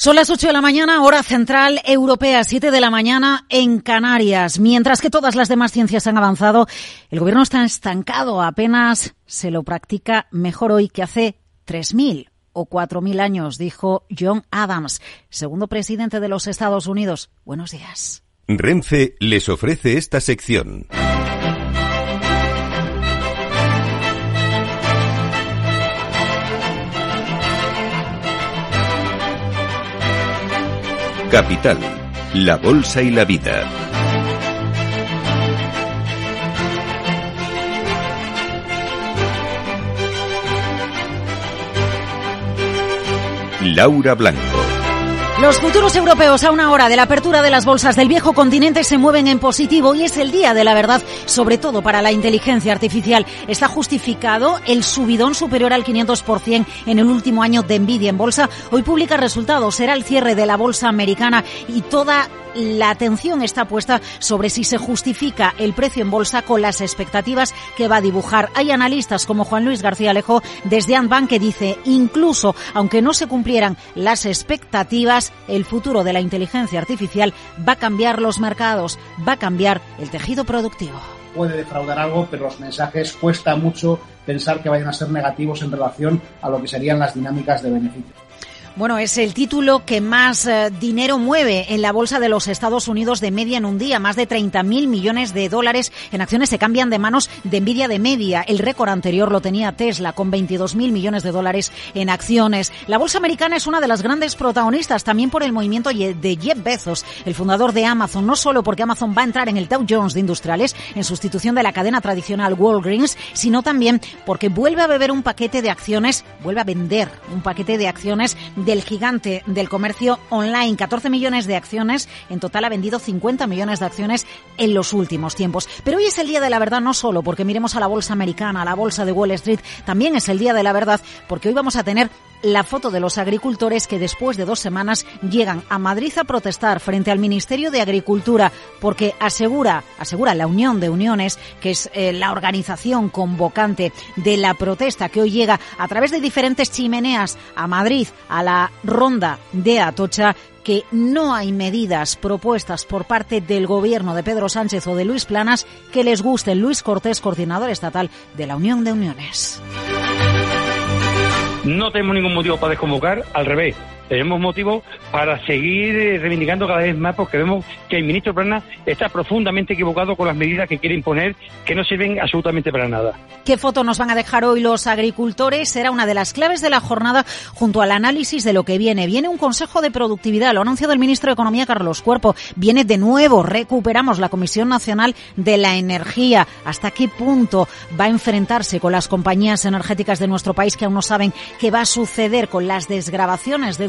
Son las 8 de la mañana, hora central europea, 7 de la mañana en Canarias. Mientras que todas las demás ciencias han avanzado, el gobierno está estancado. Apenas se lo practica mejor hoy que hace 3.000 o 4.000 años, dijo John Adams, segundo presidente de los Estados Unidos. Buenos días. Renfe les ofrece esta sección. Capital, la Bolsa y la Vida. Laura Blanco. Los futuros europeos a una hora de la apertura de las bolsas del viejo continente se mueven en positivo y es el día de la verdad, sobre todo para la inteligencia artificial. Está justificado el subidón superior al 500% en el último año de Nvidia en bolsa. Hoy publica resultados, será el cierre de la bolsa americana y toda la atención está puesta sobre si se justifica el precio en bolsa con las expectativas que va a dibujar. Hay analistas como Juan Luis García Alejo desde Antbank que dice, incluso aunque no se cumplieran las expectativas, el futuro de la inteligencia artificial va a cambiar los mercados, va a cambiar el tejido productivo puede defraudar algo, pero los mensajes cuesta mucho pensar que vayan a ser negativos en relación a lo que serían las dinámicas de beneficio. Bueno, es el título que más eh, dinero mueve en la bolsa de los Estados Unidos de media en un día. Más de 30.000 millones de dólares en acciones se cambian de manos de Nvidia de media. El récord anterior lo tenía Tesla con 22.000 millones de dólares en acciones. La bolsa americana es una de las grandes protagonistas también por el movimiento de Jeff Bezos, el fundador de Amazon, no solo porque Amazon va a entrar en el Dow Jones de industriales en sustitución de la cadena tradicional Walgreens, sino también porque vuelve a beber un paquete de acciones, vuelve a vender un paquete de acciones del gigante del comercio online. 14 millones de acciones. En total ha vendido 50 millones de acciones en los últimos tiempos. Pero hoy es el día de la verdad no solo porque miremos a la bolsa americana, a la bolsa de Wall Street. También es el día de la verdad porque hoy vamos a tener la foto de los agricultores que después de dos semanas llegan a Madrid a protestar frente al Ministerio de Agricultura porque asegura, asegura la Unión de Uniones, que es eh, la organización convocante de la protesta que hoy llega a través de diferentes chimeneas a Madrid, a la ronda de Atocha, que no hay medidas propuestas por parte del gobierno de Pedro Sánchez o de Luis Planas que les guste. Luis Cortés, coordinador estatal de la Unión de Uniones. No tenemos ningún motivo para desconvocar, al revés tenemos motivo para seguir eh, reivindicando cada vez más porque vemos que el ministro Plana está profundamente equivocado con las medidas que quiere imponer que no sirven absolutamente para nada. ¿Qué foto nos van a dejar hoy los agricultores? Será una de las claves de la jornada junto al análisis de lo que viene. Viene un consejo de productividad, lo ha anunciado el ministro de Economía Carlos Cuerpo. Viene de nuevo, recuperamos la Comisión Nacional de la Energía. ¿Hasta qué punto va a enfrentarse con las compañías energéticas de nuestro país que aún no saben qué va a suceder con las desgrabaciones de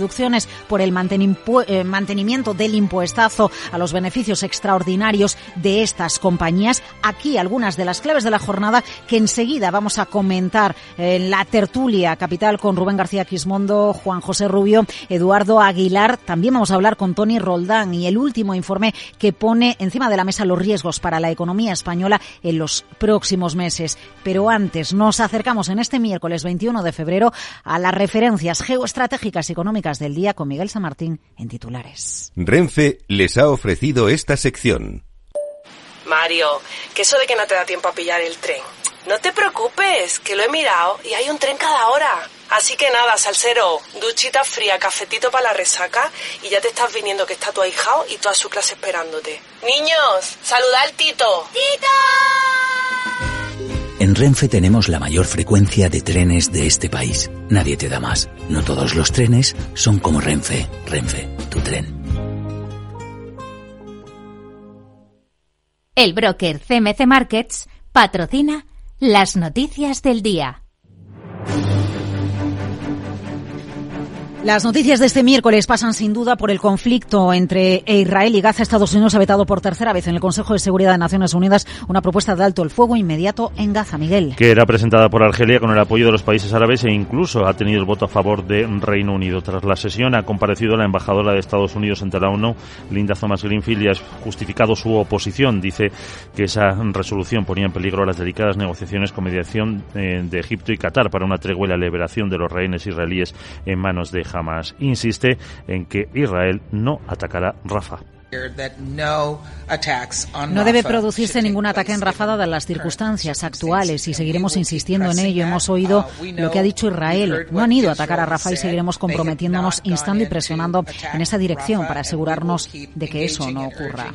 por el eh, mantenimiento del impuestazo a los beneficios extraordinarios de estas compañías. Aquí algunas de las claves de la jornada que enseguida vamos a comentar en la tertulia capital con Rubén García Quismondo, Juan José Rubio, Eduardo Aguilar. También vamos a hablar con Tony Roldán y el último informe que pone encima de la mesa los riesgos para la economía española en los próximos meses. Pero antes nos acercamos en este miércoles 21 de febrero a las referencias geoestratégicas y económicas del día con Miguel San Martín en titulares. Renfe les ha ofrecido esta sección. Mario, que eso de que no te da tiempo a pillar el tren. No te preocupes, que lo he mirado y hay un tren cada hora. Así que nada, salsero, duchita fría, cafetito para la resaca y ya te estás viniendo que está tu ahijao y toda su clase esperándote. Niños, saluda al Tito. ¡Tito! En Renfe tenemos la mayor frecuencia de trenes de este país. Nadie te da más. No todos los trenes son como Renfe. Renfe, tu tren. El broker CMC Markets patrocina las noticias del día. Las noticias de este miércoles pasan sin duda por el conflicto entre Israel y Gaza. Estados Unidos ha vetado por tercera vez en el Consejo de Seguridad de Naciones Unidas una propuesta de alto el fuego inmediato en Gaza. Miguel. Que era presentada por Argelia con el apoyo de los países árabes e incluso ha tenido el voto a favor de Reino Unido. Tras la sesión ha comparecido la embajadora de Estados Unidos ante la ONU, Linda Thomas Greenfield, y ha justificado su oposición. Dice que esa resolución ponía en peligro las delicadas negociaciones con mediación eh, de Egipto y Qatar para una tregua y la liberación de los rehenes israelíes en manos de Hamas. Insiste en que Israel no atacará Rafah. No debe producirse ningún ataque en Rafah dadas las circunstancias actuales y seguiremos insistiendo en ello. Hemos oído lo que ha dicho Israel. No han ido a atacar a Rafah y seguiremos comprometiéndonos, instando y presionando en esa dirección para asegurarnos de que eso no ocurra.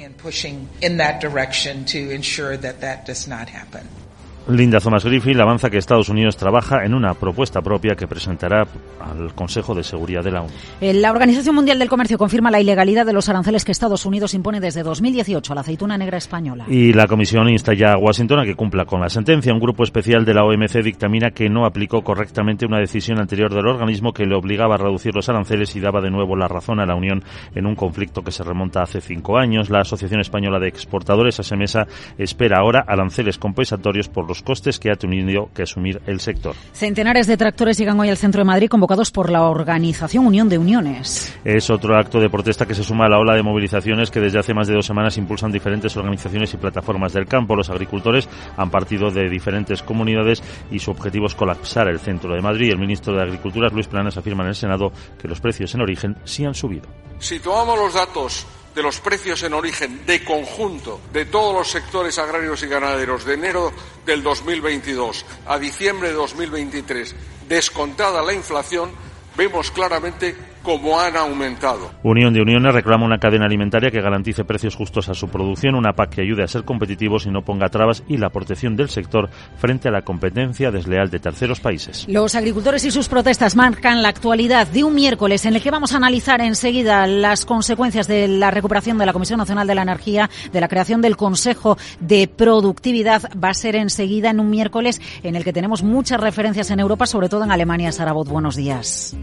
Linda Thomas Griffith avanza que Estados Unidos trabaja en una propuesta propia que presentará al Consejo de Seguridad de la ONU. Eh, la Organización Mundial del Comercio confirma la ilegalidad de los aranceles que Estados Unidos impone desde 2018 a la aceituna negra española. Y la Comisión insta ya a Washington a que cumpla con la sentencia. Un grupo especial de la OMC dictamina que no aplicó correctamente una decisión anterior del organismo que le obligaba a reducir los aranceles y daba de nuevo la razón a la Unión en un conflicto que se remonta hace cinco años. La Asociación Española de Exportadores, ASEMESA, espera ahora aranceles compensatorios por los los costes que ha tenido que asumir el sector. Centenares de tractores llegan hoy al centro de Madrid convocados por la organización Unión de Uniones. Es otro acto de protesta que se suma a la ola de movilizaciones que desde hace más de dos semanas impulsan diferentes organizaciones y plataformas del campo. Los agricultores han partido de diferentes comunidades y su objetivo es colapsar el centro de Madrid. El ministro de Agricultura, Luis Planas, afirma en el Senado que los precios en origen sí han subido. Si tomamos los datos de los precios en origen de conjunto de todos los sectores agrarios y ganaderos de enero del 2022 a diciembre de 2023, descontada la inflación, vemos claramente como han aumentado. Unión de Uniones reclama una cadena alimentaria que garantice precios justos a su producción, una PAC que ayude a ser competitivos y no ponga trabas y la protección del sector frente a la competencia desleal de terceros países. Los agricultores y sus protestas marcan la actualidad de un miércoles en el que vamos a analizar enseguida las consecuencias de la recuperación de la Comisión Nacional de la Energía, de la creación del Consejo de Productividad. Va a ser enseguida en un miércoles en el que tenemos muchas referencias en Europa, sobre todo en Alemania. Sarabot, buenos días.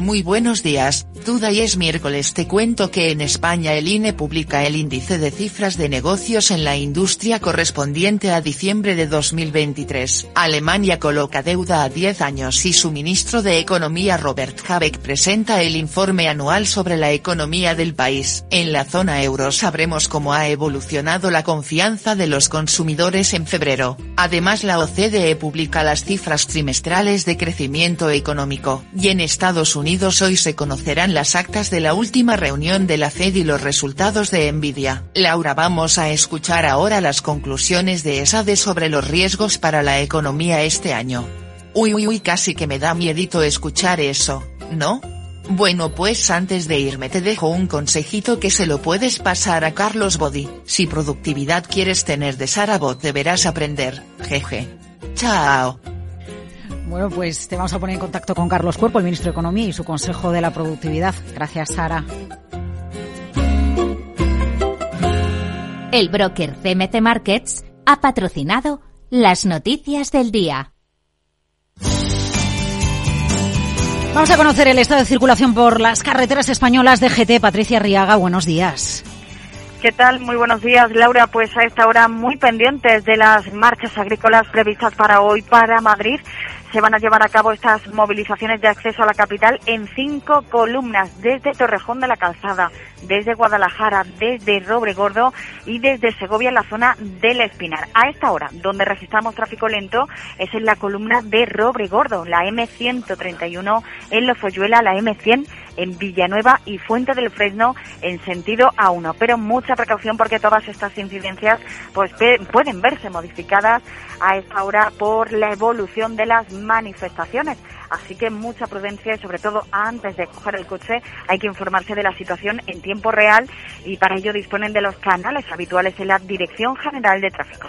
Muy buenos días, duda y es miércoles te cuento que en España el INE publica el índice de cifras de negocios en la industria correspondiente a diciembre de 2023. Alemania coloca deuda a 10 años y su ministro de Economía Robert Habeck presenta el informe anual sobre la economía del país. En la zona euro sabremos cómo ha evolucionado la confianza de los consumidores en febrero. Además la OCDE publica las cifras trimestrales de crecimiento económico. Y en Estados Unidos hoy se conocerán las actas de la última reunión de la Fed y los resultados de Nvidia. Laura vamos a escuchar ahora las conclusiones de ESADE sobre los riesgos para la economía este año. Uy uy uy casi que me da miedito escuchar eso, ¿no? Bueno pues antes de irme te dejo un consejito que se lo puedes pasar a Carlos Body. Si productividad quieres tener de Sarabot deberás aprender, jeje. Chao. Bueno, pues te vamos a poner en contacto con Carlos Cuerpo, el ministro de Economía y su Consejo de la Productividad. Gracias, Sara. El broker CMC Markets ha patrocinado las noticias del día. Vamos a conocer el estado de circulación por las carreteras españolas de GT. Patricia Riaga, buenos días. ¿Qué tal? Muy buenos días, Laura. Pues a esta hora muy pendientes de las marchas agrícolas previstas para hoy para Madrid se van a llevar a cabo estas movilizaciones de acceso a la capital en cinco columnas, desde Torrejón de la Calzada, desde Guadalajara, desde Robregordo y desde Segovia en la zona del Espinar. A esta hora, donde registramos tráfico lento, es en la columna de Robregordo, la M131 en Lozoyuela, la M100 en Villanueva y Fuente del Fresno en sentido A1. Pero mucha precaución porque todas estas incidencias pues pueden verse modificadas a esta hora por la evolución de las manifestaciones. Así que mucha prudencia y sobre todo antes de coger el coche hay que informarse de la situación en tiempo real y para ello disponen de los canales habituales en la Dirección General de Tráfico.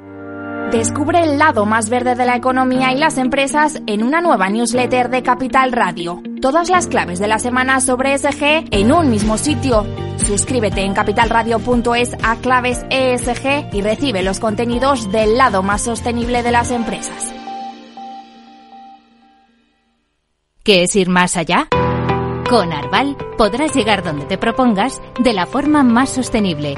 Descubre el lado más verde de la economía y las empresas en una nueva newsletter de Capital Radio. Todas las claves de la semana sobre ESG en un mismo sitio. Suscríbete en capitalradio.es a claves ESG y recibe los contenidos del lado más sostenible de las empresas. ¿Qué es ir más allá? Con Arval podrás llegar donde te propongas de la forma más sostenible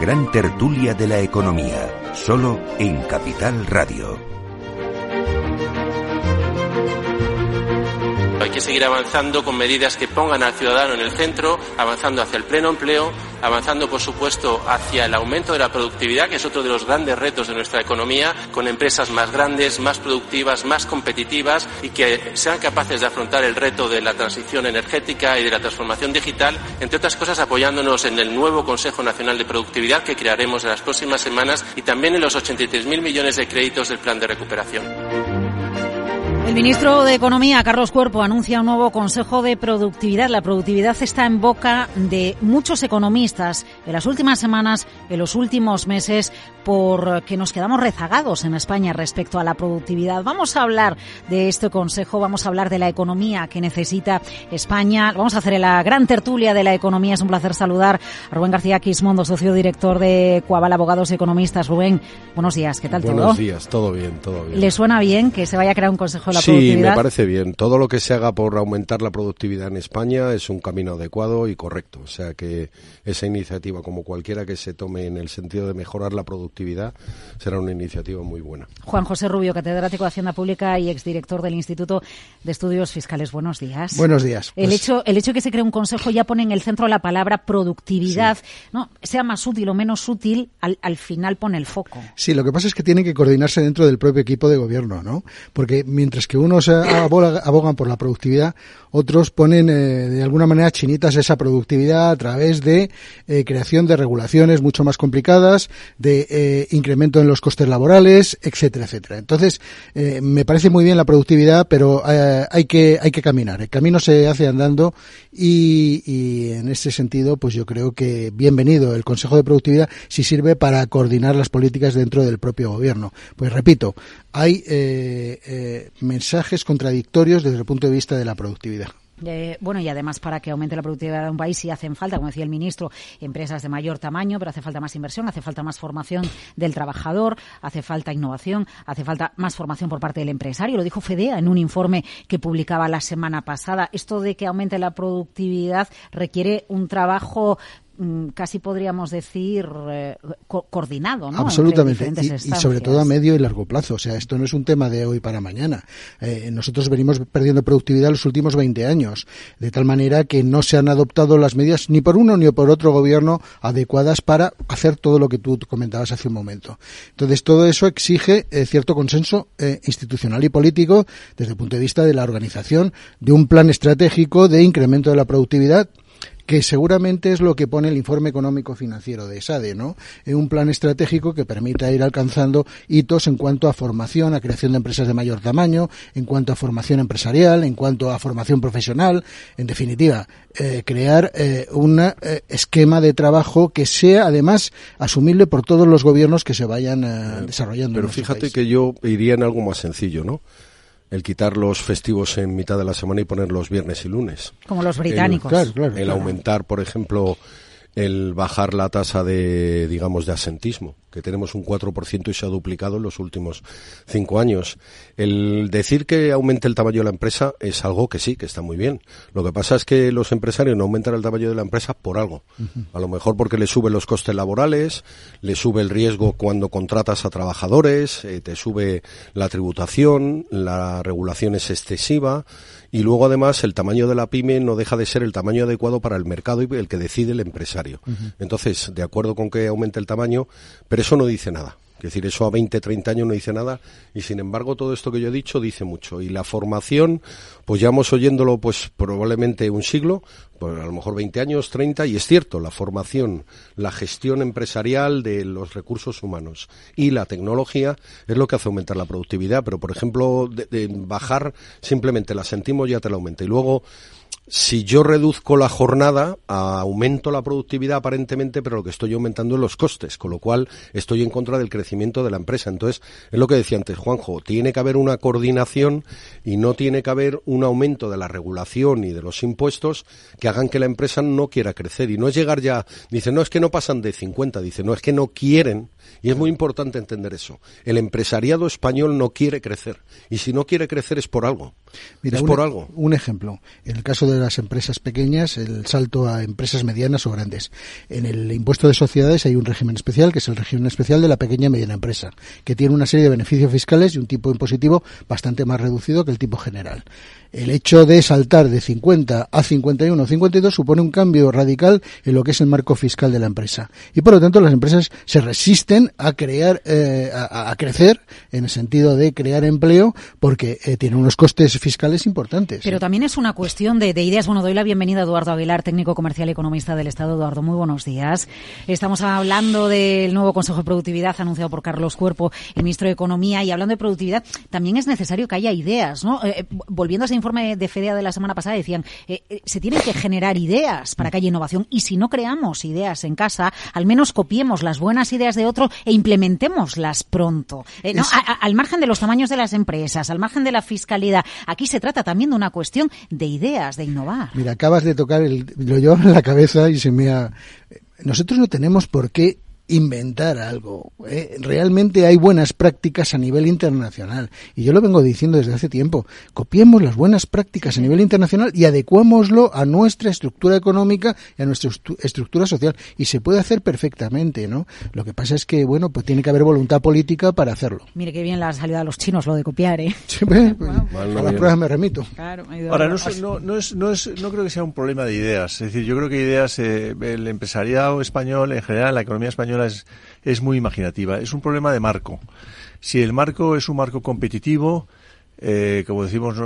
Gran tertulia de la economía, solo en Capital Radio. Hay que seguir avanzando con medidas que pongan al ciudadano en el centro, avanzando hacia el pleno empleo, avanzando, por supuesto, hacia el aumento de la productividad, que es otro de los grandes retos de nuestra economía, con empresas más grandes, más productivas, más competitivas y que sean capaces de afrontar el reto de la transición energética y de la transformación digital, entre otras cosas apoyándonos en el nuevo Consejo Nacional de Productividad que crearemos en las próximas semanas y también en los 83.000 millones de créditos del plan de recuperación. El ministro de Economía, Carlos Cuerpo, anuncia un nuevo Consejo de Productividad. La productividad está en boca de muchos economistas en las últimas semanas, en los últimos meses, porque nos quedamos rezagados en España respecto a la productividad. Vamos a hablar de este Consejo, vamos a hablar de la economía que necesita España. Vamos a hacer la gran tertulia de la economía. Es un placer saludar a Rubén García Quismondo, socio director de Coaval Abogados y Economistas. Rubén, buenos días. ¿Qué tal buenos todo? Buenos días, todo bien, todo bien. ¿Le suena bien que se vaya a crear un Consejo de la sí, Productividad? me parece bien. Todo lo que se haga por aumentar la productividad en España es un camino adecuado y correcto. O sea que esa iniciativa, como cualquiera que se tome en el sentido de mejorar la productividad, será una iniciativa muy buena. Juan José Rubio, catedrático de Hacienda Pública y exdirector del Instituto de Estudios Fiscales. Buenos días. Buenos días. El, Pues- hecho, el hecho de que se cree un consejo ya pone en el centro la palabra productividad. No, sea más útil o menos útil, al, al final pone el foco. Sí, lo que pasa es que tienen que coordinarse dentro del propio equipo de gobierno, ¿no? Porque mientras que unos eh, aboga- abogan por la productividad, otros ponen eh, de alguna manera chinitas esa productividad a través de eh, creación de regulaciones mucho más complicadas, de eh, incremento en los costes laborales, etcétera, etcétera. Entonces, eh, me parece muy bien la productividad, pero hay que hay que caminar. El camino se hace andando y, y en ese sentido, pues yo creo que bienvenido el Consejo de Productividad si sirve para coordinar las políticas dentro del propio gobierno. Pues repito, hay mensajes contradictorios desde el punto de vista de la productividad. Bueno, y además para que aumente la productividad de un país sí hacen falta, como decía el ministro, empresas de mayor tamaño, pero hace falta más inversión, hace falta más formación del trabajador, hace falta innovación, hace falta más formación por parte del empresario. Lo dijo FEDEA en un informe que publicaba la semana pasada. Esto de que aumente la productividad requiere un trabajo casi podríamos decir eh, co- coordinado, ¿no? Absolutamente. diferentes Y, y sobre todo a medio y largo plazo. O sea, esto no es un tema de hoy para mañana. Eh, nosotros venimos perdiendo productividad los últimos 20 años, de tal manera que no se han adoptado las medidas ni por uno ni por otro gobierno adecuadas para hacer todo lo que tú comentabas hace un momento. Entonces, todo eso exige eh, cierto consenso institucional y político desde el punto de vista de la organización de un plan estratégico de incremento de la productividad que seguramente es lo que pone el informe económico financiero de SADE, ¿no? En un plan estratégico que permita ir alcanzando hitos en cuanto a formación, a creación de empresas de mayor tamaño, en cuanto a formación empresarial, en cuanto a formación profesional, en definitiva, eh, crear eh, un eh, esquema de trabajo que sea además asumible por todos los gobiernos que se vayan desarrollando. Pero fíjate que yo iría en algo más sencillo, ¿no? El quitar los festivos en mitad de la semana y poner los viernes y lunes. Como los británicos. El, aumentar, por ejemplo, el bajar la tasa de, digamos, de asentismo, que tenemos un 4% y se ha duplicado en los últimos cinco años. El decir que aumente el tamaño de la empresa es algo que sí, que está muy bien. Lo que pasa es que los empresarios no aumentan el tamaño de la empresa por algo. A lo mejor porque le suben los costes laborales, le sube el riesgo cuando contratas a trabajadores, eh, te sube la tributación, la regulación es excesiva y luego además el tamaño de la pyme no deja de ser el tamaño adecuado para el mercado y el que decide el empresario. Entonces, de acuerdo con que aumente el tamaño, pero eso no dice nada. Es decir, eso a 20, 30 años no dice nada y sin embargo todo esto que yo he dicho dice mucho. Y la formación, pues llevamos oyéndolo pues probablemente un siglo, pues a lo mejor 20 años, 30 y es cierto, la formación, la gestión empresarial de los recursos humanos y la tecnología es lo que hace aumentar la productividad, pero por ejemplo, de, bajar simplemente la sentimos ya te la aumenta y luego si yo reduzco la jornada, aumento la productividad aparentemente, pero lo que estoy aumentando es los costes, con lo cual estoy en contra del crecimiento de la empresa. Entonces, es lo que decía antes Juanjo, tiene que haber una coordinación y no tiene que haber un aumento de la regulación y de los impuestos que hagan que la empresa no quiera crecer. Y no es llegar ya, dice, no es que no pasan de 50, dice, no es que no quieren. Y es muy importante entender eso. El empresariado español no quiere crecer. Y si no quiere crecer es por algo. Mira, es un, por algo. Un ejemplo. En el caso de las empresas pequeñas, el salto a empresas medianas o grandes. En el impuesto de sociedades hay un régimen especial, que es el régimen especial de la pequeña y mediana empresa, que tiene una serie de beneficios fiscales y un tipo impositivo bastante más reducido que el tipo general el hecho de saltar de 50 a 51 o 52 supone un cambio radical en lo que es el marco fiscal de la empresa. Y por lo tanto las empresas se resisten a crear, eh, a, crecer en el sentido de crear empleo porque eh, tienen unos costes fiscales importantes. Pero también es una cuestión de, ideas. Bueno, doy la bienvenida a Eduardo Aguilar, técnico comercial y economista del Estado. Eduardo, muy buenos días. Estamos hablando del nuevo Consejo de Productividad anunciado por Carlos Cuerpo, el ministro de Economía. Y hablando de productividad, también es necesario que haya ideas, ¿no? Eh, volviendo a ese informe de FEDEA de la semana pasada decían, se tienen que generar ideas para que haya innovación y si no creamos ideas en casa, al menos copiemos las buenas ideas de otro e implementémoslas pronto. Eh, al margen de los tamaños de las empresas, al margen de la fiscalidad, aquí se trata también de una cuestión de ideas, de innovar. Mira, acabas de tocar el, lo llevo en la cabeza y se me ha... Nosotros no tenemos por qué inventar algo. ¿eh? Realmente hay buenas prácticas a nivel internacional. Y yo lo vengo diciendo desde hace tiempo. Copiemos las buenas prácticas a nivel internacional y adecuámoslo a nuestra estructura económica y a nuestra estructura social. Y se puede hacer perfectamente, ¿no? Lo que pasa es que, bueno, pues tiene que haber voluntad política para hacerlo. Mire qué bien la salida a los chinos lo de copiar, ¿eh? Sí, pues, a las pruebas me remito. Ahora, no, no, es, no, es, no creo que sea un problema de ideas. Es decir, yo creo que ideas, eh, el empresariado español, en general, la economía española es, muy imaginativa. Es un problema de marco. Si el marco es un marco competitivo, eh, como decimos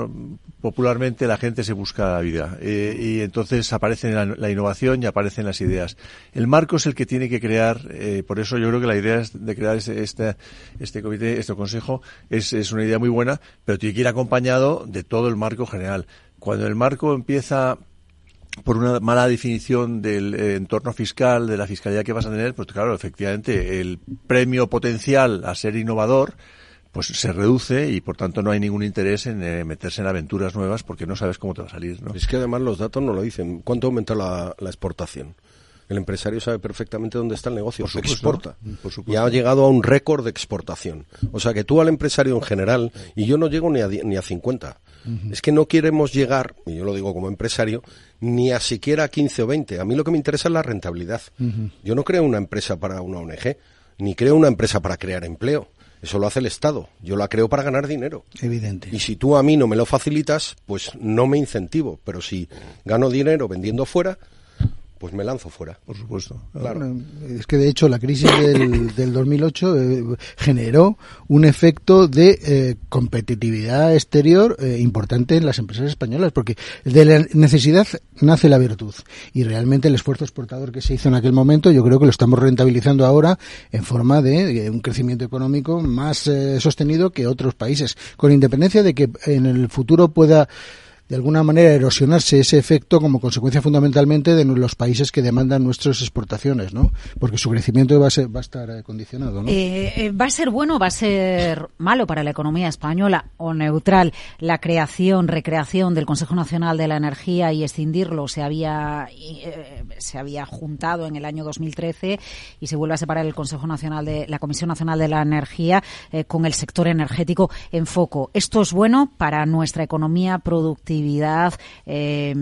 popularmente, la gente se busca la vida eh, y entonces aparece la, innovación y aparecen las ideas. El marco es el que tiene que crear, eh, por eso yo creo que la idea de crear este, este, este comité, este consejo, es, es una idea muy buena, pero tiene que ir acompañado de todo el marco general. Cuando el marco empieza por una mala definición del eh, entorno fiscal, de la fiscalidad que vas a tener, pues claro, efectivamente, el premio potencial a ser innovador, pues se reduce y por tanto no hay ningún interés en eh, meterse en aventuras nuevas porque no sabes cómo te va a salir, ¿no? Es que además los datos no lo dicen. ¿Cuánto aumenta la, exportación? El empresario sabe perfectamente dónde está el negocio, por exporta. y ha llegado a un récord de exportación. O sea que tú al empresario en general, y yo no llego ni a, ni a 50, es que no queremos llegar, y yo lo digo como empresario, ni a siquiera 15 o 20. A mí lo que me interesa es la rentabilidad. Yo no creo una empresa para una ONG, ni creo una empresa para crear empleo. Eso lo hace el Estado. Yo la creo para ganar dinero. Evidente. Y si tú a mí no me lo facilitas, pues no me incentivo. Pero si gano dinero vendiendo fuera, pues me lanzo fuera. Por supuesto. Claro. es que de hecho la crisis del, del 2008 eh, generó un efecto de eh, competitividad exterior eh, importante en las empresas españolas, porque de la necesidad nace la virtud. Y realmente el esfuerzo exportador que se hizo en aquel momento, yo creo que lo estamos rentabilizando ahora en forma de, un crecimiento económico más sostenido que otros países, con independencia de que en el futuro pueda de alguna manera erosionarse ese efecto como consecuencia fundamentalmente de los países que demandan nuestras exportaciones, ¿no? Porque su crecimiento va a, va a estar eh, condicionado, ¿no? Eh, eh, ¿Va a ser bueno o va a ser malo para la economía española o neutral la creación, recreación del Consejo Nacional de la Energía y escindirlo? Se había, se había juntado en el año 2013 y se vuelve a separar el Consejo Nacional de la Comisión Nacional de la Energía con el sector energético en foco. ¿Esto es bueno para nuestra economía productiva? Eh,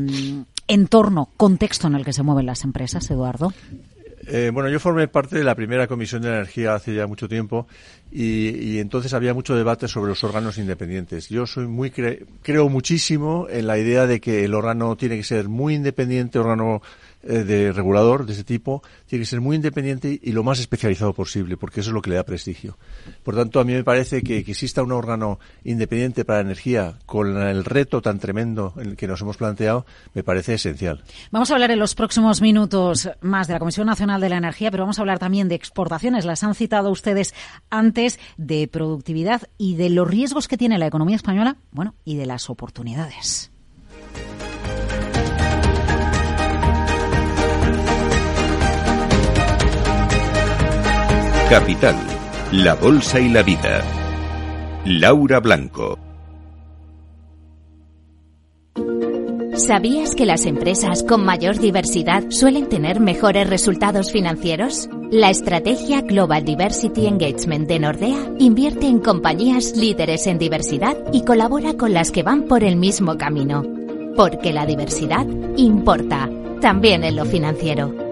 entorno, contexto en el que se mueven las empresas, Eduardo? Eh, bueno, yo formé parte de la primera comisión de energía hace ya mucho tiempo y, entonces había mucho debate sobre los órganos independientes. Yo soy muy creo muchísimo en la idea de que el órgano tiene que ser muy independiente, órgano eh, de regulador de ese tipo tiene que ser muy independiente y lo más especializado posible, porque eso es lo que le da prestigio. Por tanto, a mí me parece que, que exista un órgano independiente para la energía con el reto tan tremendo que nos hemos planteado, me parece esencial. Vamos a hablar en los próximos minutos más de la Comisión Nacional de la Energía, pero vamos a hablar también de exportaciones. Las han citado ustedes antes, de productividad y de los riesgos que tiene la economía española, bueno, y de las oportunidades. Capital, la Bolsa y la Vida. Laura Blanco. ¿Sabías que las empresas con mayor diversidad suelen tener mejores resultados financieros? La estrategia Global Diversity Engagement de Nordea invierte en compañías líderes en diversidad y colabora con las que van por el mismo camino. Porque la diversidad importa, también en lo financiero.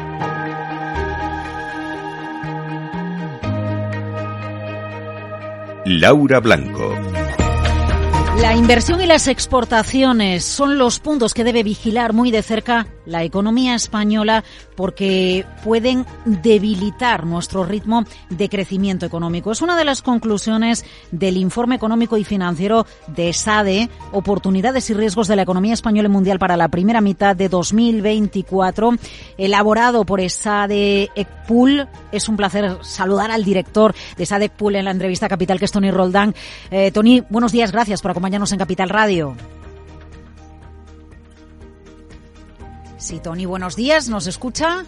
Laura Blanco. La inversión y las exportaciones son los puntos que debe vigilar muy de cerca la economía española porque pueden debilitar nuestro ritmo de crecimiento económico. Es una de las conclusiones del informe económico y financiero de SADE, Oportunidades y Riesgos de la Economía Española y Mundial para la primera mitad de 2024, elaborado por SADE ECPUL. Es un placer saludar al director de SADE ECPUL en la entrevista Capital, que es Tony Roldán. Eh, Tony, buenos días, gracias por acompañarnos en Capital Radio. Sí, Tony, buenos días, ¿nos escucha?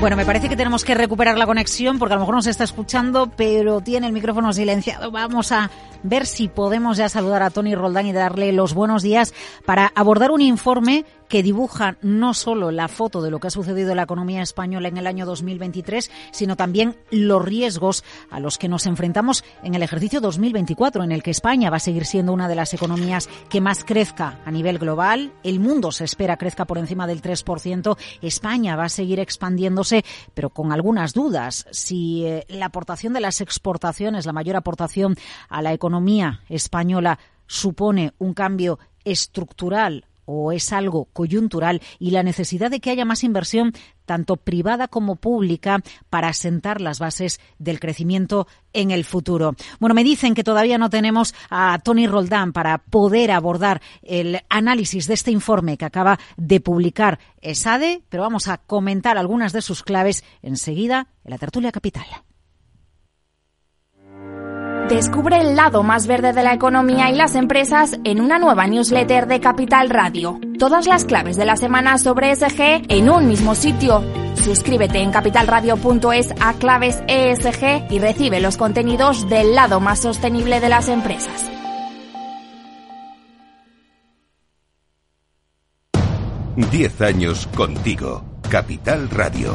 Bueno, me parece que tenemos que recuperar la conexión porque a lo mejor nos está escuchando, pero tiene el micrófono silenciado. Vamos a ver si podemos ya saludar a Tony Roldán y darle los buenos días para abordar un informe que dibuja no solo la foto de lo que ha sucedido en la economía española en el año 2023, sino también los riesgos a los que nos enfrentamos en el ejercicio 2024, en el que España va a seguir siendo una de las economías que más crezca a nivel global. El mundo se espera crezca por encima del 3%. España va a seguir expandiéndose, pero con algunas dudas. Si eh, la aportación de las exportaciones, la mayor aportación a la economía española, supone un cambio estructural o es algo coyuntural y la necesidad de que haya más inversión tanto privada como pública para asentar las bases del crecimiento en el futuro. Bueno, me dicen que todavía no tenemos a Tony Roldán para poder abordar el análisis de este informe que acaba de publicar ESADE, pero vamos a comentar algunas de sus claves enseguida en la tertulia capital. Descubre el lado más verde de la economía y las empresas en una nueva newsletter de Capital Radio. Todas las claves de la semana sobre ESG en un mismo sitio. Suscríbete en capitalradio.es a claves ESG y recibe los contenidos del lado más sostenible de las empresas. Diez años contigo. Capital Radio.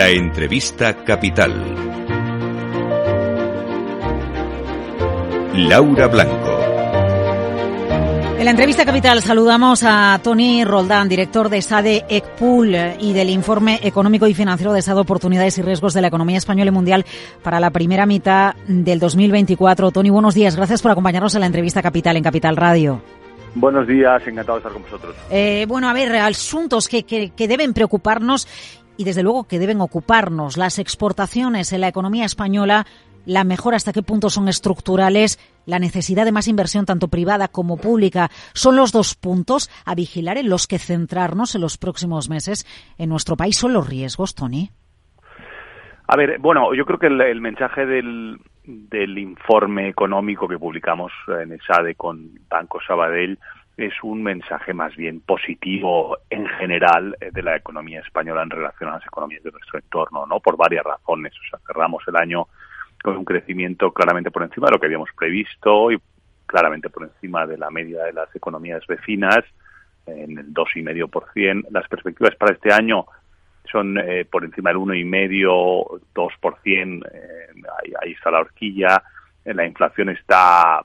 La entrevista capital. Laura Blanco. En la entrevista capital saludamos a Tony Roldán, director de SADE ECPUL y del Informe Económico y Financiero de Estado, Oportunidades y Riesgos de la Economía Española y Mundial para la primera mitad del 2024. Tony, buenos días. Gracias por acompañarnos en la entrevista capital en Capital Radio. Buenos días, encantado de estar con vosotros. Eh, bueno, a ver, asuntos que, que, que deben preocuparnos y desde luego que deben ocuparnos. Las exportaciones en la economía española, la mejora hasta qué punto son estructurales, la necesidad de más inversión tanto privada como pública, son los dos puntos a vigilar en los que centrarnos en los próximos meses en nuestro país. ¿Son los riesgos, Tony? A ver, bueno, yo creo que el, el mensaje del, del informe económico que publicamos en ESADE con Banco Sabadell es un mensaje más bien positivo en general eh, de la economía española en relación a las economías de nuestro entorno, ¿no? Por varias razones. O sea, cerramos el año con un crecimiento claramente por encima de lo que habíamos previsto y claramente por encima de la media de las economías vecinas, en el 2,5%. Las perspectivas para este año son eh, por encima del 1,5%, 2%, eh, ahí, ahí está la horquilla. La inflación está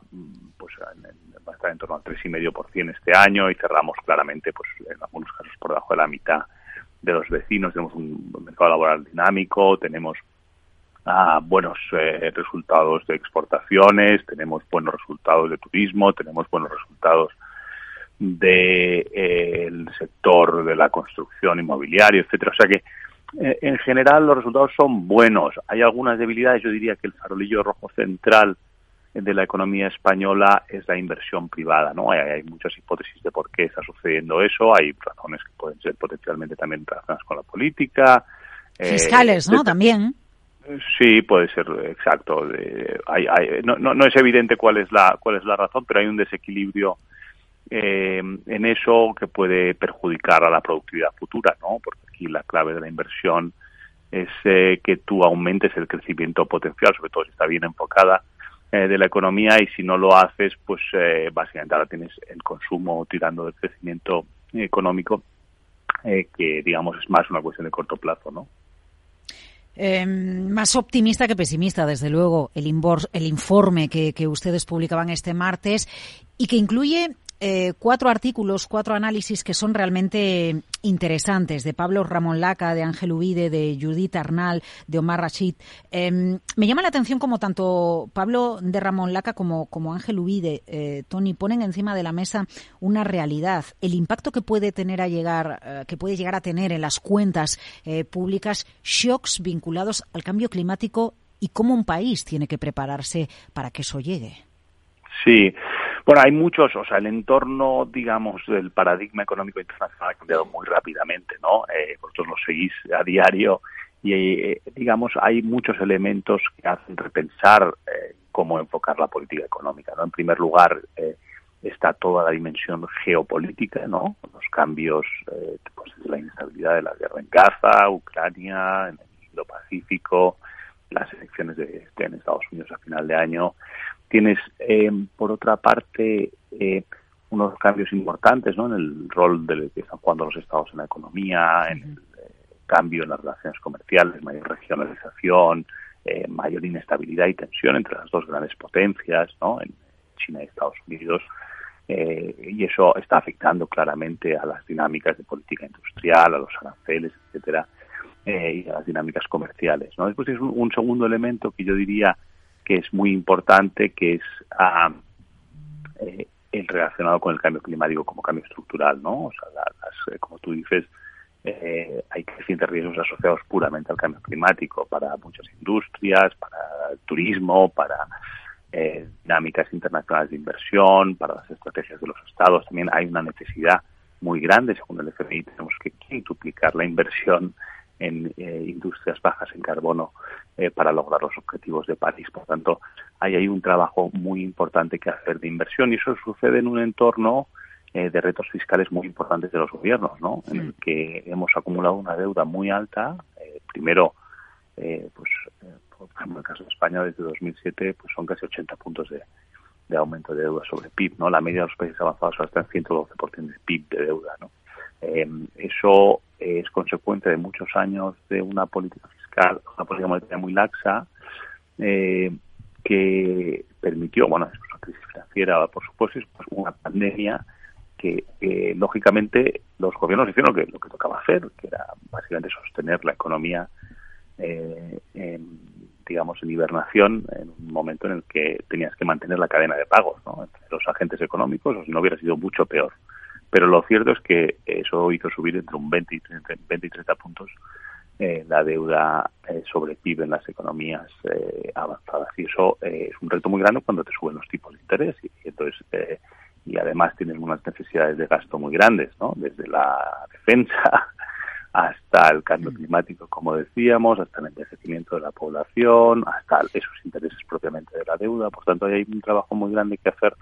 pues en, va a estar en torno al 3,5% este año y cerramos claramente, pues en algunos casos por debajo de la mitad de los vecinos. Tenemos un mercado laboral dinámico, tenemos ah, buenos eh, resultados de exportaciones, tenemos buenos resultados de turismo, tenemos buenos resultados del de, eh, sector de la construcción inmobiliaria, etcétera. O sea que eh, en general los resultados son buenos. Hay algunas debilidades, yo diría que el farolillo rojo central de la economía española es la inversión privada, ¿no? Hay, hay, muchas hipótesis de por qué está sucediendo eso, hay razones que pueden ser potencialmente también relacionadas con la política. Fiscales, eh, ¿no? También. Sí, puede ser, exacto. Hay, hay, no, no, no, es evidente cuál es la cuál es la razón, pero hay un desequilibrio eh, en eso que puede perjudicar a la productividad futura, ¿no? Porque aquí la clave de la inversión es eh, que tú aumentes el crecimiento potencial, sobre todo si está bien enfocada eh, de la economía y si no lo haces, pues eh, básicamente ahora tienes el consumo tirando del crecimiento económico, eh, que digamos es más una cuestión de corto plazo, ¿no? Eh, más optimista que pesimista, desde luego, el, el informe que, que ustedes publicaban este martes y que incluye eh, cuatro artículos, cuatro análisis que son realmente interesantes, de Pablo Ramón Laca, de Ángel Ubide, de Judith Arnal, de Omar Rashid. Eh, me llama la atención como tanto Pablo de Ramón Laca como, como Ángel Ubide, eh, Tony, ponen encima de la mesa una realidad, el impacto que puede tener a llegar, eh, que puede llegar a tener en las cuentas eh, públicas, shocks vinculados al cambio climático y cómo un país tiene que prepararse para que eso llegue. Sí, bueno, hay muchos, o sea, el entorno, digamos, del paradigma económico internacional ha cambiado muy rápidamente, ¿no? Eh, vosotros lo seguís a diario y, eh, digamos, hay muchos elementos que hacen repensar eh, cómo enfocar la política económica, ¿no? En primer lugar, eh, está toda la dimensión geopolítica, ¿no? Los cambios, eh, pues la inestabilidad de la guerra en Gaza, Ucrania, en el Indo-Pacífico, las elecciones de, en Estados Unidos a final de año. Tienes, eh, por otra parte, eh, unos cambios importantes, ¿no? En el rol del que están jugando los estados en la economía, en el cambio en las relaciones comerciales, mayor regionalización, mayor inestabilidad y tensión entre las dos grandes potencias, ¿no? En China y Estados Unidos eh, y eso está afectando claramente a las dinámicas de política industrial, a los aranceles, etcétera, eh, y a las dinámicas comerciales. ¿no? Después es un, segundo elemento que yo diría que es muy importante, que es ah, eh, el relacionado con el cambio climático como cambio estructural, ¿no? O sea, las, como tú dices, hay crecientes riesgos asociados puramente al cambio climático para muchas industrias, para turismo, para eh, dinámicas internacionales de inversión, para las estrategias de los estados. También hay una necesidad muy grande, según el FMI, tenemos que duplicar la inversión en eh, industrias bajas en carbono eh, para lograr los objetivos de París. Por tanto, hay ahí un trabajo muy importante que hacer de inversión y eso sucede en un entorno de retos fiscales muy importantes de los gobiernos, ¿no? En el que hemos acumulado una deuda muy alta, primero, pues por ejemplo, en el caso de España, desde 2007, pues son casi 80 puntos de, aumento de deuda sobre PIB, ¿no? La media de los países avanzados está en 112% de PIB de deuda, ¿no? Eh, eso es consecuencia de muchos años de una política fiscal, una política monetaria muy laxa, eh, que permitió, bueno, después una crisis financiera, por supuesto, pues una pandemia que, lógicamente, los gobiernos hicieron lo que, lo que tocaba hacer, que era básicamente sostener la economía eh, en, digamos, en hibernación en un momento en el que tenías que mantener la cadena de pagos ¿no? entre los agentes económicos, o si no hubiera sido mucho peor. Pero lo cierto es que eso hizo subir entre un 20 y 30, 20 y 30 puntos eh, la deuda eh, sobre PIB en las economías eh, avanzadas. Y eso es un reto muy grande cuando te suben los tipos de interés. Y, entonces y además tienes unas necesidades de gasto muy grandes, ¿no? Desde la defensa hasta el cambio mm. climático, como decíamos, hasta el envejecimiento de la población, hasta esos intereses propiamente de la deuda. Por tanto, hay un trabajo muy grande que hacer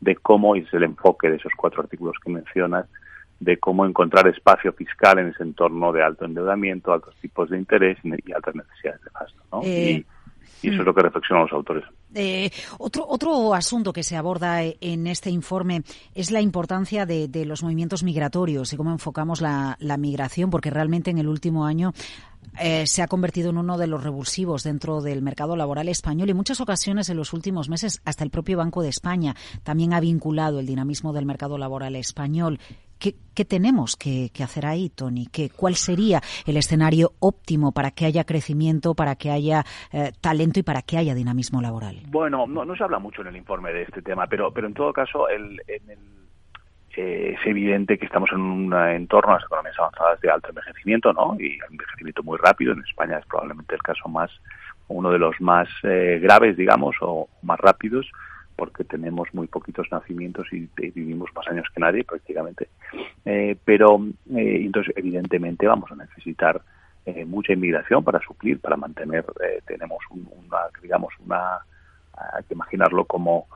de cómo, y es el enfoque de esos cuatro artículos que mencionas, de cómo encontrar espacio fiscal en ese entorno de alto endeudamiento, altos tipos de interés y altas necesidades de gasto. ¿no? Eh, y eso es lo que reflexionan los autores. Eh, otro, otro asunto que se aborda en este informe es la importancia de, los movimientos migratorios y cómo enfocamos la, migración, porque realmente en el último año eh, se ha convertido en uno de los revulsivos dentro del mercado laboral español y en muchas ocasiones en los últimos meses hasta el propio Banco de España también ha vinculado el dinamismo del mercado laboral español. ¿Qué, tenemos que, hacer ahí, Tony? ¿Qué, ¿Cuál sería el escenario óptimo para que haya crecimiento, para que haya eh, talento y para que haya dinamismo laboral? Bueno, no, se habla mucho en el informe de este tema, pero, pero en todo caso el, eh, es evidente que estamos en un entorno, las economías avanzadas, de alto envejecimiento, ¿no? Y envejecimiento muy rápido. En España es probablemente el caso más, uno de los más eh, graves, digamos, o más rápidos porque tenemos muy poquitos nacimientos y, vivimos más años que nadie prácticamente. Eh, pero eh, entonces, evidentemente, vamos a necesitar eh, mucha inmigración para suplir, para mantener. tenemos una, digamos, una. Hay que imaginarlo como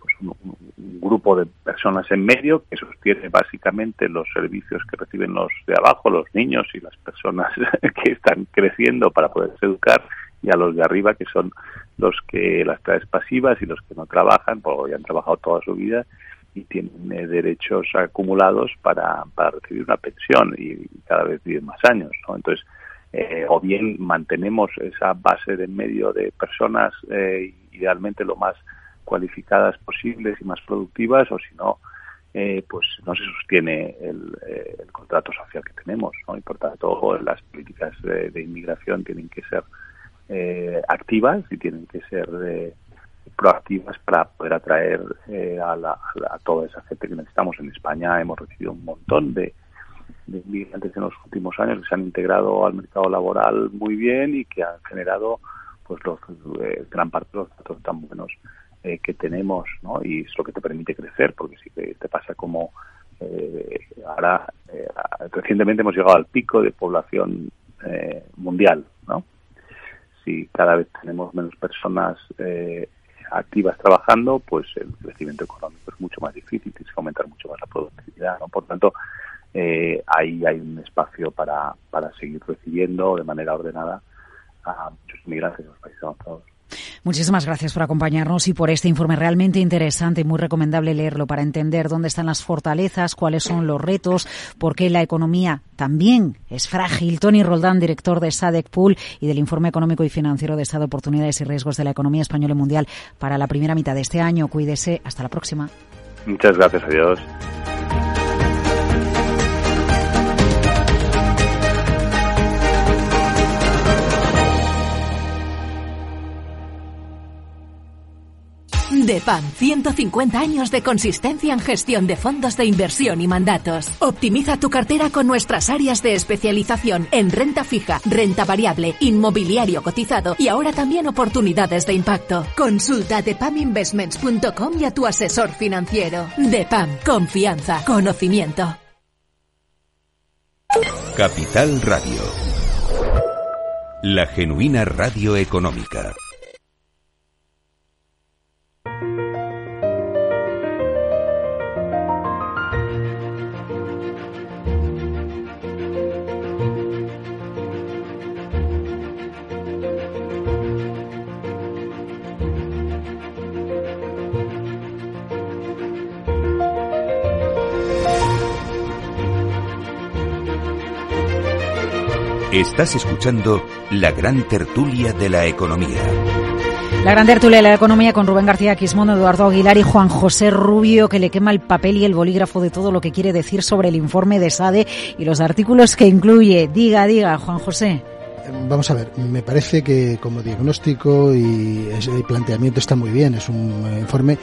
pues, un, grupo de personas en medio que sostiene básicamente los servicios que reciben los de abajo, los niños y las personas que están creciendo para poderse educar y a los de arriba que son los que las clases pasivas y los que no trabajan, porque han trabajado toda su vida y tienen eh, derechos acumulados para, para recibir una pensión y cada vez viven más años. ¿no? Entonces, eh, o bien mantenemos esa base de medio de personas eh, idealmente lo más cualificadas posibles y más productivas, o si no, pues no se sostiene el, el, contrato social que tenemos. ¿no? Y por tanto, las políticas de inmigración tienen que ser eh, activas y tienen que ser eh, proactivas para poder atraer eh, a, toda esa gente que necesitamos. En España hemos recibido un montón de, de en los últimos años que se han integrado al mercado laboral muy bien y que han generado pues los gran parte de los datos tan buenos que tenemos ¿no? y es lo que te permite crecer porque si te, te pasa como ahora recientemente hemos llegado al pico de población mundial ¿no? si cada vez tenemos menos personas eh, activas trabajando, pues el crecimiento económico es mucho más difícil, tienes que aumentar mucho más la productividad, ¿no? Por tanto, eh, ahí hay un espacio para, para seguir recibiendo de manera ordenada a muchos inmigrantes en los países avanzados. Muchísimas gracias por acompañarnos y por este informe realmente interesante y muy recomendable leerlo para entender dónde están las fortalezas, cuáles son los retos, por qué la economía también es frágil. Tony Roldán, director de SADEC Pool y del Informe Económico y Financiero de Estado, Oportunidades y Riesgos de la Economía Española y Mundial para la primera mitad de este año. Cuídese. Hasta la próxima. Muchas gracias. Adiós. DEPAM, 150 años de consistencia en gestión de fondos de inversión y mandatos. Optimiza tu cartera con nuestras áreas de especialización en renta fija, renta variable, inmobiliario cotizado y ahora también oportunidades de impacto. Consulta depaminvestments.com y a tu asesor financiero. DEPAM, confianza, conocimiento. Capital Radio. La genuina radio económica. Estás escuchando la gran tertulia de la economía. La gran tertulia de la economía con Rubén García Quismondo, Eduardo Aguilar y Juan José Rubio, que le quema el papel y el bolígrafo de todo lo que quiere decir sobre el informe de SADE y los artículos que incluye. Diga, diga, Juan José. Vamos a ver, me parece que como diagnóstico y el planteamiento está muy bien. Es un informe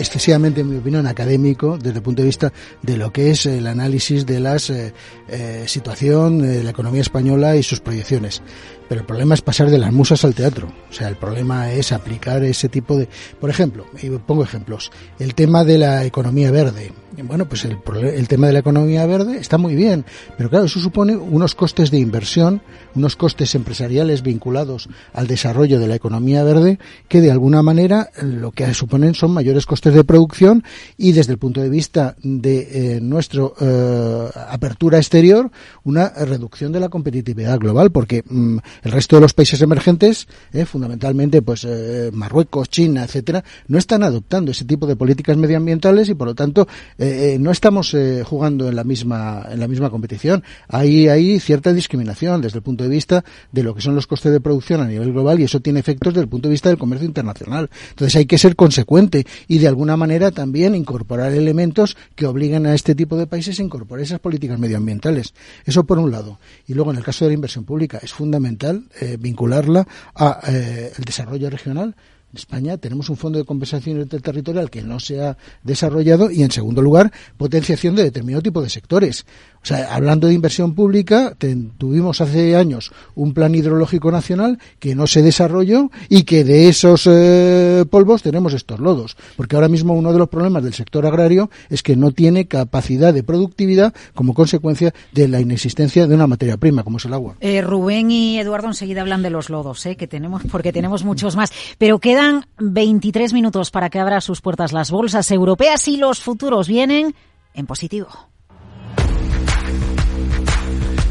excesivamente, en mi opinión, académico desde el punto de vista de lo que es el análisis de la eh, eh, situación de la economía española y sus proyecciones. Pero el problema es pasar de las musas al teatro. O sea, el problema es aplicar ese tipo de... Por ejemplo, y pongo ejemplos, el tema de la economía verde. Bueno, pues el, el tema de la economía verde está muy bien, pero claro, eso supone unos costes de inversión, unos costes empresariales vinculados al desarrollo de la economía verde, que de alguna manera lo que suponen son mayores costes de producción y desde el punto de vista de eh, nuestra eh, apertura exterior, una reducción de la competitividad global, porque mm, el resto de los países emergentes, eh, fundamentalmente pues eh, Marruecos, China, etcétera, no están adoptando ese tipo de políticas medioambientales y por lo tanto eh, no estamos jugando en la misma en la misma competición. Hay hay cierta discriminación desde el punto de vista de lo que son los costes de producción a nivel global y eso tiene efectos desde el punto de vista del comercio internacional. Entonces hay que ser consecuente y de alguna manera también incorporar elementos que obliguen a este tipo de países a incorporar esas políticas medioambientales. Eso por un lado. Y luego en el caso de la inversión pública es fundamental eh, vincularla al eh, desarrollo regional. En España tenemos un fondo de compensación interterritorial que no se ha desarrollado y, en segundo lugar, potenciación de determinado tipo de sectores. O sea, hablando de inversión pública, tuvimos hace años un plan hidrológico nacional que no se desarrolló y que de esos eh, polvos tenemos estos lodos. Porque ahora mismo uno de los problemas del sector agrario es que no tiene capacidad de productividad como consecuencia de la inexistencia de una materia prima, como es el agua. Eh, Rubén y Eduardo enseguida hablan de los lodos, eh, que tenemos, porque tenemos muchos más. Pero quedan 23 minutos para que abra sus puertas las bolsas europeas y los futuros vienen en positivo.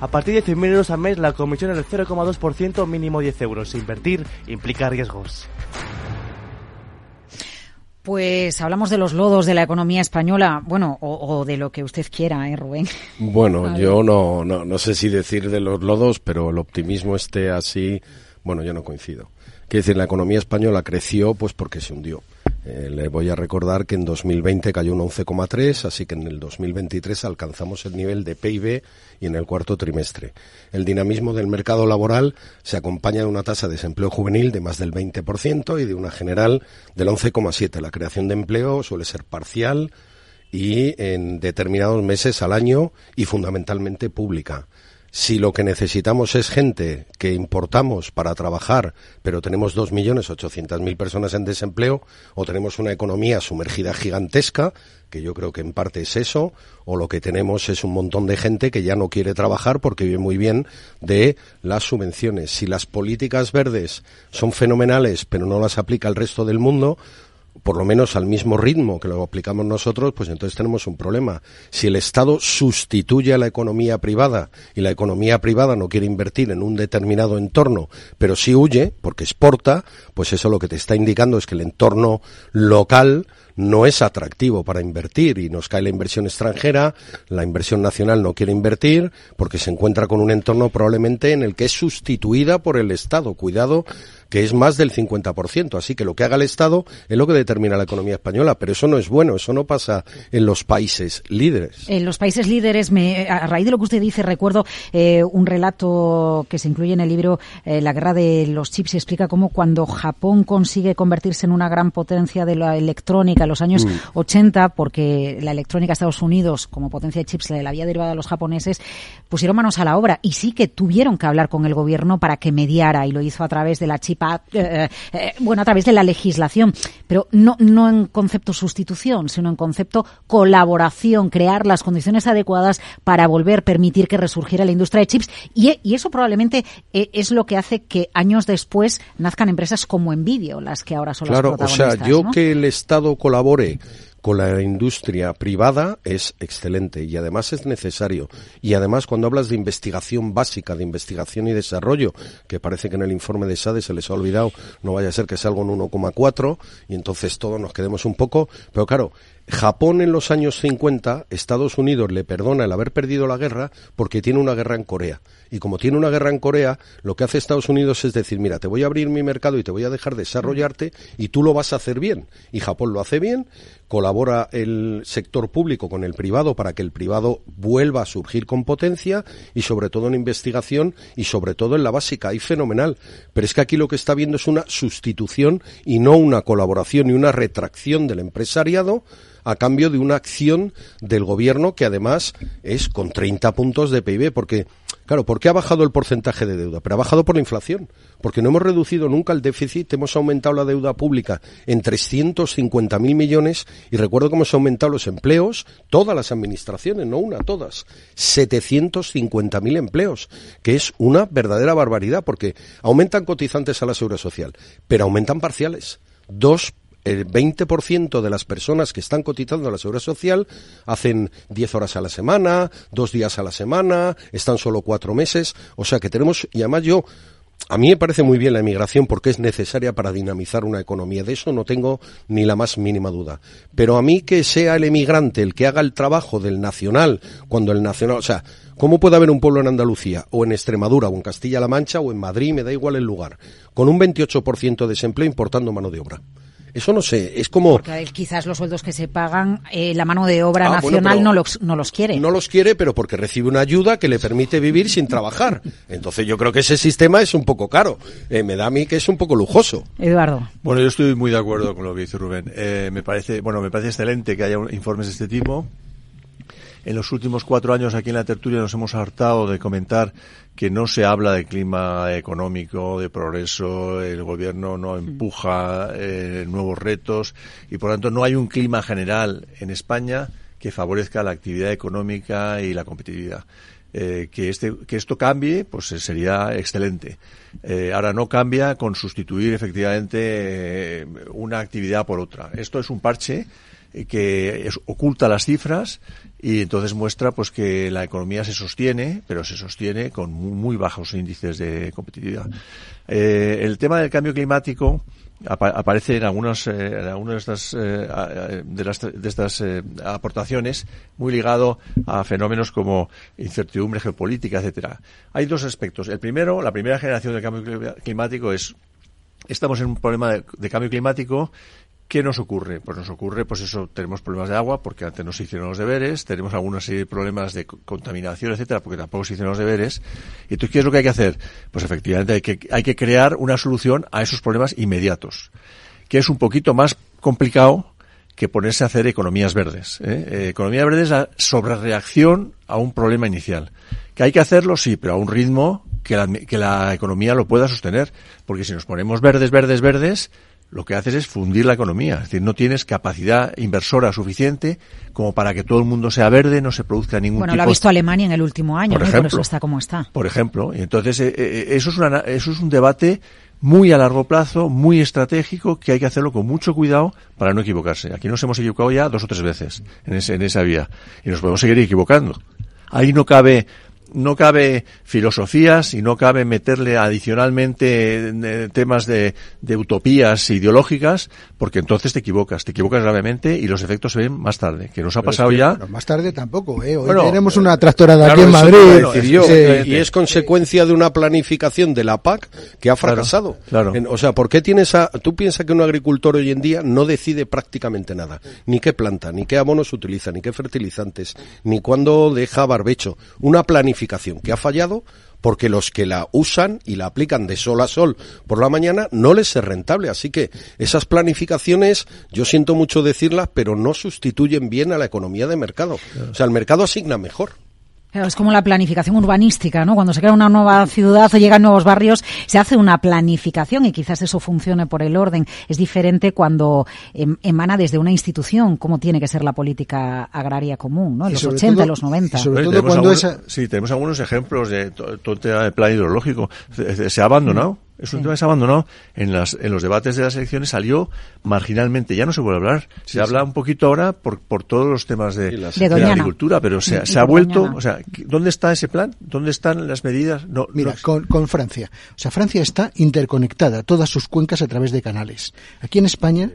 a partir de 100.000 euros al mes, la comisión es del 0,2%, mínimo 10 euros. Invertir implica riesgos. Pues hablamos de los lodos de la economía española, bueno, o, de lo que usted quiera, ¿eh, Rubén? Bueno, yo no, no, no sé si decir de los lodos, pero el optimismo esté así, bueno, yo no coincido. Quiere decir, la economía española creció pues porque se hundió Eh, le voy a recordar que en 2020 cayó un 11,3, así que en el 2023 alcanzamos el nivel de PIB y en el cuarto trimestre. El dinamismo del mercado laboral se acompaña de una tasa de desempleo juvenil de más del 20% y de una general del 11,7. La creación de empleo suele ser parcial y en determinados meses al año y fundamentalmente pública. Si lo que necesitamos es gente que importamos para trabajar, pero tenemos 2.800.000 personas en desempleo, o tenemos una economía sumergida gigantesca, que yo creo que en parte es eso, o lo que tenemos es un montón de gente que ya no quiere trabajar porque vive muy bien de las subvenciones. Si las políticas verdes son fenomenales, pero no las aplica el resto del mundo, por lo menos al mismo ritmo que lo aplicamos nosotros, pues entonces tenemos un problema. Si el Estado sustituye a la economía privada y la economía privada no quiere invertir en un determinado entorno, pero sí huye porque exporta, pues eso lo que te está indicando es que el entorno local no es atractivo para invertir y nos cae la inversión extranjera, la inversión nacional no quiere invertir porque se encuentra con un entorno probablemente en el que es sustituida por el Estado. Cuidado que es más del 50%. Así que lo que haga el Estado es lo que determina la economía española, pero eso no es bueno, eso no pasa en los países líderes. En los países líderes, me, a raíz de lo que usted dice, recuerdo eh, un relato que se incluye en el libro eh, La guerra de los chips y explica cómo cuando Japón consigue convertirse en una gran potencia de la electrónica en los años 80, mm. porque la electrónica de Estados Unidos como potencia de chips la había derivado a los japoneses, pusieron manos a la obra y sí que tuvieron que hablar con el gobierno para que mediara y lo hizo a través de la chip eh, eh, bueno, a través de la legislación, pero no, no en concepto sustitución, sino en concepto colaboración, crear las condiciones adecuadas para volver, permitir que resurgiera la industria de chips y, eso probablemente eh, es lo que hace que años después nazcan empresas como Nvidia, las que ahora son las protagonistas. Claro, o sea, yo que el Estado colabore con la industria privada es excelente y además es necesario. Y además cuando hablas de investigación básica, de investigación y desarrollo, que parece que en el informe de SADE se les ha olvidado, no vaya a ser que salga un 1,4 y entonces todos nos quedemos un poco, pero claro, Japón en los años 50, Estados Unidos le perdona el haber perdido la guerra porque tiene una guerra en Corea. Y como tiene una guerra en Corea, lo que hace Estados Unidos es decir, mira, te voy a abrir mi mercado y te voy a dejar desarrollarte y tú lo vas a hacer bien. Y Japón lo hace bien, colabora el sector público con el privado para que el privado vuelva a surgir con potencia y sobre todo en investigación y sobre todo en la básica. Y fenomenal. Pero es que aquí lo que está viendo es una sustitución y no una colaboración y una retracción del empresariado a cambio de una acción del gobierno que además es con 30 puntos de PIB, porque Claro, ¿por qué ha bajado el porcentaje de deuda? Pero ha bajado por la inflación, porque no hemos reducido nunca el déficit, hemos aumentado la deuda pública en 350.000 millones y recuerdo cómo se han aumentado los empleos, todas las administraciones, no una, todas, 750.000 empleos, que es una verdadera barbaridad, porque aumentan cotizantes a la seguridad social, pero aumentan parciales. Dos el 20% de las personas que están cotizando a la seguridad social hacen 10 horas a la semana, dos días a la semana, están solo cuatro meses. O sea que tenemos, y además yo, a mí me parece muy bien la emigración porque es necesaria para dinamizar una economía. De eso no tengo ni la más mínima duda. Pero a mí que sea el emigrante el que haga el trabajo del nacional, cuando el nacional, o sea, ¿cómo puede haber un pueblo en Andalucía, o en Extremadura, o en Castilla-La Mancha, o en Madrid, me da igual el lugar, con un 28% de desempleo importando mano de obra? Eso no sé, es como... Porque quizás los sueldos que se pagan, eh, la mano de obra ah, nacional no, los, no los quiere. No los quiere, pero porque recibe una ayuda que le permite vivir sin trabajar. Entonces yo creo que ese sistema es un poco caro. Eh, me da a mí que es un poco lujoso. Eduardo. Bueno, yo estoy muy de acuerdo con lo que dice Rubén. Eh, me parece, bueno, me parece excelente que haya informes de este tipo. En los últimos cuatro años aquí en la tertulia nos hemos hartado de comentar que no se habla de clima económico, de progreso, el gobierno no empuja eh, nuevos retos y por lo tanto no hay un clima general en España que favorezca la actividad económica y la competitividad. Eh, que, este, que esto cambie, pues sería excelente. Eh, ahora no cambia con sustituir efectivamente una actividad por otra. Esto es un parche que oculta las cifras y entonces muestra pues que la economía se sostiene, pero se sostiene con muy, bajos índices de competitividad. Eh, el tema del cambio climático aparece en algunas, eh, en algunas de estas, eh, de, las, de estas aportaciones muy ligado a fenómenos como incertidumbre geopolítica, etcétera. Hay dos aspectos. El primero, la primera generación del cambio climático es estamos en un problema de cambio climático ¿Qué nos ocurre? Pues nos ocurre, pues eso, tenemos problemas de agua porque antes no se hicieron los deberes, tenemos algunos problemas de contaminación, etcétera, porque tampoco se hicieron los deberes. Y entonces, ¿qué es lo que hay que hacer? Pues efectivamente hay que, crear una solución a esos problemas inmediatos, que es un poquito más complicado que ponerse a hacer economías verdes. ¿eh? Eh, economía verde es la sobrereacción a un problema inicial. ¿Que hay que hacerlo? Sí, pero a un ritmo que la economía lo pueda sostener. Porque si nos ponemos verdes, verdes, verdes, lo que haces es fundir la economía. Es decir, no tienes capacidad inversora suficiente como para que todo el mundo sea verde, no se produzca ningún bueno, tipo... lo ha visto Alemania en el último año, por, ¿no? ejemplo, por eso está como está. Por ejemplo. Y entonces, eh, eh, eso, es una, eso es un debate muy a largo plazo, muy estratégico, que hay que hacerlo con mucho cuidado para no equivocarse. Aquí nos hemos equivocado ya dos o tres veces en, ese, en esa vía. Y nos podemos seguir equivocando. Ahí no cabe no cabe filosofías y no cabe meterle adicionalmente eh, temas de, de, utopías ideológicas, porque entonces te equivocas, te equivocas gravemente y los efectos se ven más tarde. Que nos ha pasado es que, ya. Más tarde tampoco, ¿eh? Hoy Bueno, tenemos una tractorada Claro, aquí en Madrid. yo, Sí. y es consecuencia de una planificación de la PAC que ha fracasado. claro. En- o sea, ¿por qué tienes a, tú piensas que un agricultor hoy en día no decide prácticamente nada? Ni qué planta, ni qué abonos utiliza, ni qué fertilizantes, ni cuándo deja barbecho. Una planificación que ha fallado porque los que la usan y la aplican de sol a sol por la mañana no les es rentable. Así que esas planificaciones, yo siento mucho decirlas, pero no sustituyen bien a la economía de mercado. O sea, el mercado asigna mejor. Claro, es como la planificación urbanística, ¿no? Cuando se crea una nueva ciudad o llegan nuevos barrios, se hace una planificación y quizás eso funcione por el orden. Es diferente cuando em- emana desde una institución, como tiene que ser la política agraria común, ¿no? En los sobre 80, todo- en los 90. y sobre todo cuando algunos- esa- Sí, tenemos algunos ejemplos de to- todo el tema del plan hidrológico. Se, se- se ha abandonado. Es un tema que se ha abandonado. En, las, en los debates de las elecciones salió marginalmente. Ya no se vuelve a hablar. Se habla un poquito ahora por, por todos los temas de, De de la agricultura, pero se, ha vuelto. Doñana. O sea, ¿dónde está ese plan? ¿Dónde están las medidas? No, Mira, no- con, con Francia. O sea, Francia está interconectada, todas sus cuencas a través de canales. Aquí en España,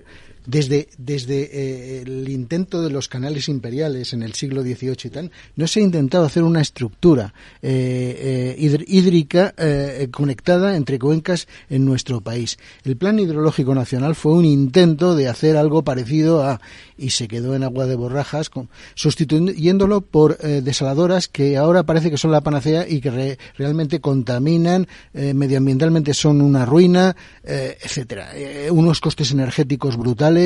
desde, desde eh, el intento de los canales imperiales en el siglo XVIII y tal, no se ha intentado hacer una estructura eh, eh, hídrica eh, conectada entre cuencas en nuestro país. El Plan Hidrológico Nacional fue un intento de hacer algo parecido a, y se quedó en agua de borrajas, sustituyéndolo por desaladoras que ahora parece que son la panacea y que re- realmente contaminan, medioambientalmente son una ruina, etcétera. Unos costes energéticos brutales.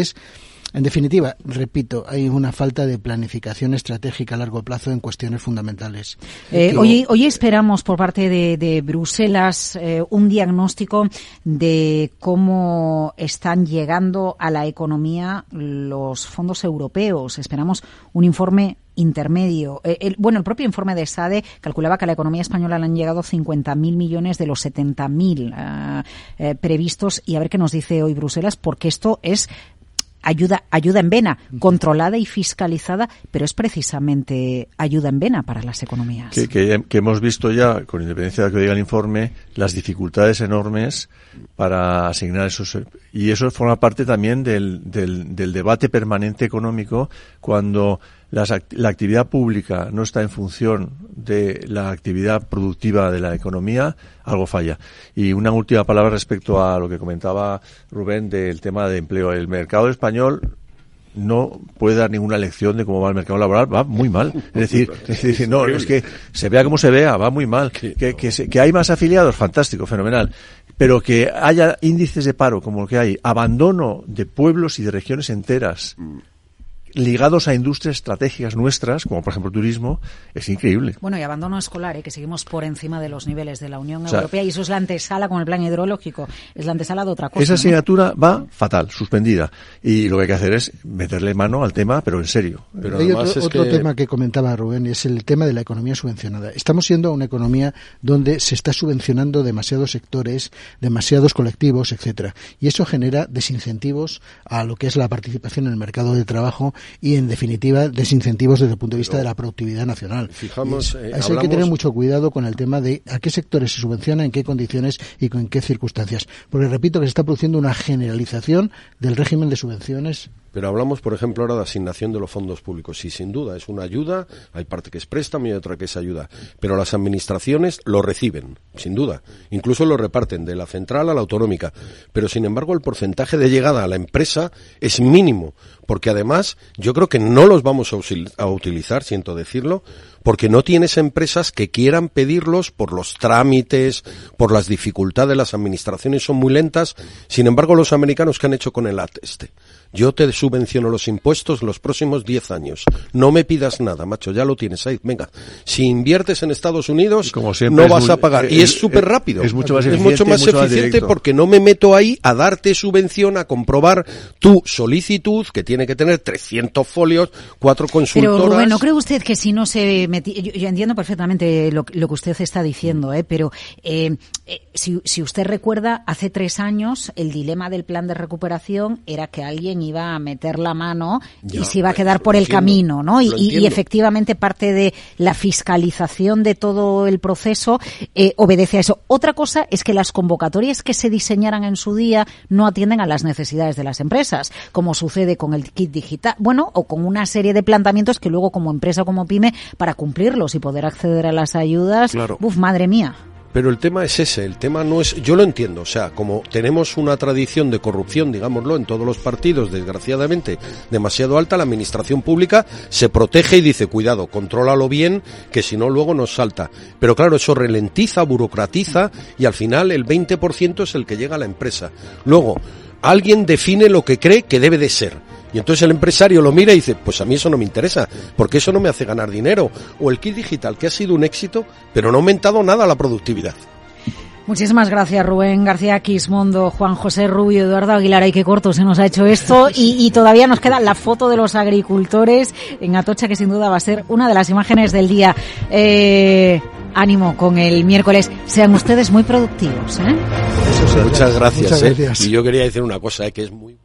En definitiva, repito, hay una falta de planificación estratégica a largo plazo en cuestiones fundamentales. Eh, Que- hoy, hoy esperamos por parte de, de Bruselas eh, un diagnóstico de cómo están llegando a la economía los fondos europeos. Esperamos un informe intermedio. Eh, el- bueno, el propio informe de SADE calculaba que a la economía española le han llegado 50.000 millones de los 70.000 ah, eh, previstos y a ver qué nos dice hoy Bruselas, porque esto es ayuda, ayuda en vena, controlada y fiscalizada, pero es precisamente ayuda en vena para las economías. que, que- que hemos visto ya, con independencia de lo que diga el informe, las dificultades enormes para asignar esos. Y eso forma parte también del, del, del debate permanente económico cuando las la actividad pública no está en función de la actividad productiva de la economía, algo falla. Y una última palabra respecto a lo que comentaba Rubén del tema de empleo. El mercado español no puede dar ninguna lección de cómo va el mercado laboral, va muy mal. Es decir, es decir, no, es que se vea como se vea, va muy mal. Que, que, se- que hay más afiliados, fantástico, fenomenal. Pero que haya índices de paro como el que hay, abandono de pueblos y de regiones enteras ligados a industrias estratégicas nuestras, como por ejemplo turismo, es increíble. Bueno, y abandono escolar, ¿eh? que seguimos por encima de los niveles de la Unión O sea, Europea y eso es la antesala con el plan hidrológico, es la antesala de otra cosa. Esa ¿no? asignatura va fatal, suspendida. Y lo que hay que hacer es meterle mano al tema, pero en serio. Pero Hay además otro, es otro que- tema que comentaba Rubén, es el tema de la economía subvencionada. Estamos siendo una economía donde se está subvencionando demasiados sectores, demasiados colectivos, etcétera, y eso genera desincentivos a lo que es la participación en el mercado de trabajo y, en definitiva, desincentivos desde el punto de vista de la productividad nacional. Fijamos, eh, hay que tener mucho cuidado con el tema de a qué sectores se subvenciona, en qué condiciones y con qué circunstancias. Porque repito que se está produciendo una generalización del régimen de subvenciones pero hablamos, por ejemplo, ahora de asignación de los fondos públicos. Y sin duda es una ayuda, hay parte que es préstamo y otra que es ayuda. Pero las administraciones lo reciben, sin duda. Incluso lo reparten de la central a la autonómica. Pero sin embargo, el porcentaje de llegada a la empresa es mínimo. Porque además, yo creo que no los vamos a, utilizar, siento decirlo, porque no tienes empresas que quieran pedirlos por los trámites, por las dificultades, las administraciones son muy lentas. Sin embargo, los americanos que han hecho con el ATESTE yo te subvenciono los impuestos los próximos 10 años. No me pidas nada, macho, ya lo tienes ahí. Venga, si inviertes en Estados Unidos, no vas a pagar. y es súper rápido. Es mucho más es eficiente, mucho más eficiente porque no me meto ahí a darte subvención, a comprobar tu solicitud, que tiene que tener 300 folios, cuatro consultoras. Pero Rubén, ¿no cree usted que si no se metía... Yo, entiendo perfectamente lo, que usted está diciendo, ¿eh? pero eh, eh, si, si usted recuerda, hace tres años el dilema del plan de recuperación era que alguien iba a meter la mano y se iba a quedar por el camino, ¿no? Y, efectivamente parte de la fiscalización de todo el proceso eh, obedece a eso. Otra cosa es que las convocatorias que se diseñaran en su día no atienden a las necesidades de las empresas, como sucede con el kit digital, bueno, o con una serie de planteamientos que luego como empresa, como pyme, para cumplirlos y poder acceder a las ayudas, claro. uf, madre mía. Pero el tema es ese, el tema no es, yo lo entiendo, o sea, como tenemos una tradición de corrupción, digámoslo, en todos los partidos, desgraciadamente, demasiado alta, la administración pública se protege y dice, cuidado, contrólalo bien, que si no luego nos salta. Pero claro, eso ralentiza, burocratiza y al final el 20% es el que llega a la empresa. Luego, alguien define lo que cree que debe de ser y entonces el empresario lo mira y dice, pues a mí eso no me interesa, porque eso no me hace ganar dinero. O el kit digital, que ha sido un éxito, pero no ha aumentado nada la productividad. Muchísimas gracias Rubén García Quismondo, Juan José Rubio, Eduardo Aguilar. Ay, qué corto se nos ha hecho esto. Y, todavía nos queda la foto de los agricultores en Atocha, que sin duda va a ser una de las imágenes del día. Eh, ánimo con el miércoles. Sean ustedes muy productivos. ¿eh? muchas gracias. ¿eh? Y yo quería decir una cosa, que es muy...